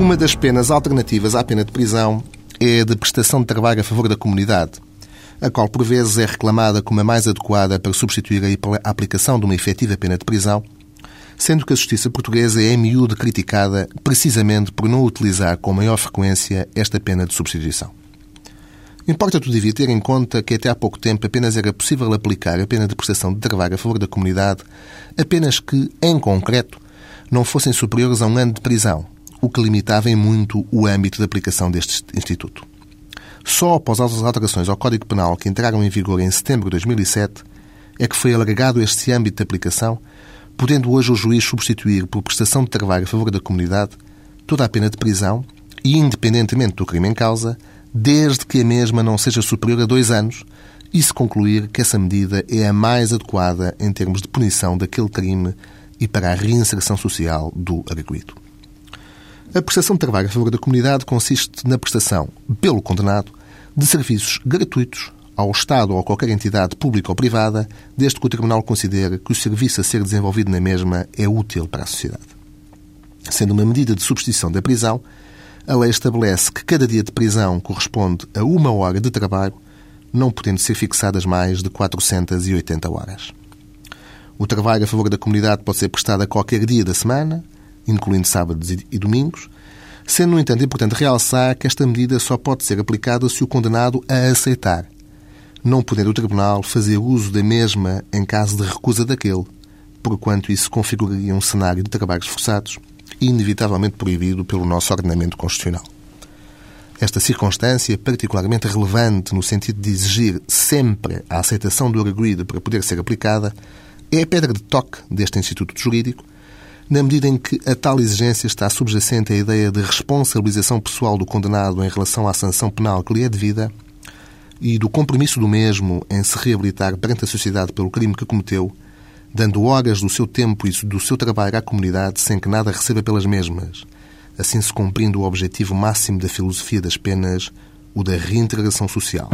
Uma das penas alternativas à pena de prisão é a de prestação de trabalho a favor da comunidade, a qual por vezes é reclamada como a mais adequada para substituir a aplicação de uma efetiva pena de prisão, sendo que a justiça portuguesa é miúdo criticada precisamente por não utilizar com maior frequência esta pena de substituição. Importa, todavia, ter em conta que até há pouco tempo apenas era possível aplicar a pena de prestação de trabalho a favor da comunidade apenas que, em concreto, não fossem superiores a um ano de prisão, o que limitava em muito o âmbito de aplicação deste Instituto. Só após as alterações ao Código Penal que entraram em vigor em setembro de 2007 é que foi alargado este âmbito de aplicação, podendo hoje o juiz substituir por prestação de trabalho a favor da comunidade toda a pena de prisão e, independentemente do crime em causa, desde que a mesma não seja superior a dois anos e se concluir que essa medida é a mais adequada em termos de punição daquele crime e para a reinserção social do arguido. A prestação de trabalho a favor da comunidade consiste na prestação, pelo condenado, de serviços gratuitos ao Estado ou a qualquer entidade pública ou privada, desde que o Tribunal considere que o serviço a ser desenvolvido na mesma é útil para a sociedade. Sendo uma medida de substituição da prisão, a lei estabelece que cada dia de prisão corresponde a uma hora de trabalho, não podendo ser fixadas mais de 480 horas. O trabalho a favor da comunidade pode ser prestado a qualquer dia da semana, incluindo sábados e domingos, sendo, no entanto, importante realçar que esta medida só pode ser aplicada se o condenado a aceitar, não podendo o Tribunal fazer uso da mesma em caso de recusa daquele, porquanto isso configuraria um cenário de trabalhos forçados inevitavelmente proibido pelo nosso ordenamento constitucional. Esta circunstância, particularmente relevante no sentido de exigir sempre a aceitação do arguído para poder ser aplicada, é a pedra de toque deste Instituto Jurídico na medida em que a tal exigência está subjacente à ideia de responsabilização pessoal do condenado em relação à sanção penal que lhe é devida e do compromisso do mesmo em se reabilitar perante a sociedade pelo crime que cometeu, dando horas do seu tempo e do seu trabalho à comunidade sem que nada receba pelas mesmas, assim se cumprindo o objetivo máximo da filosofia das penas, o da reintegração social.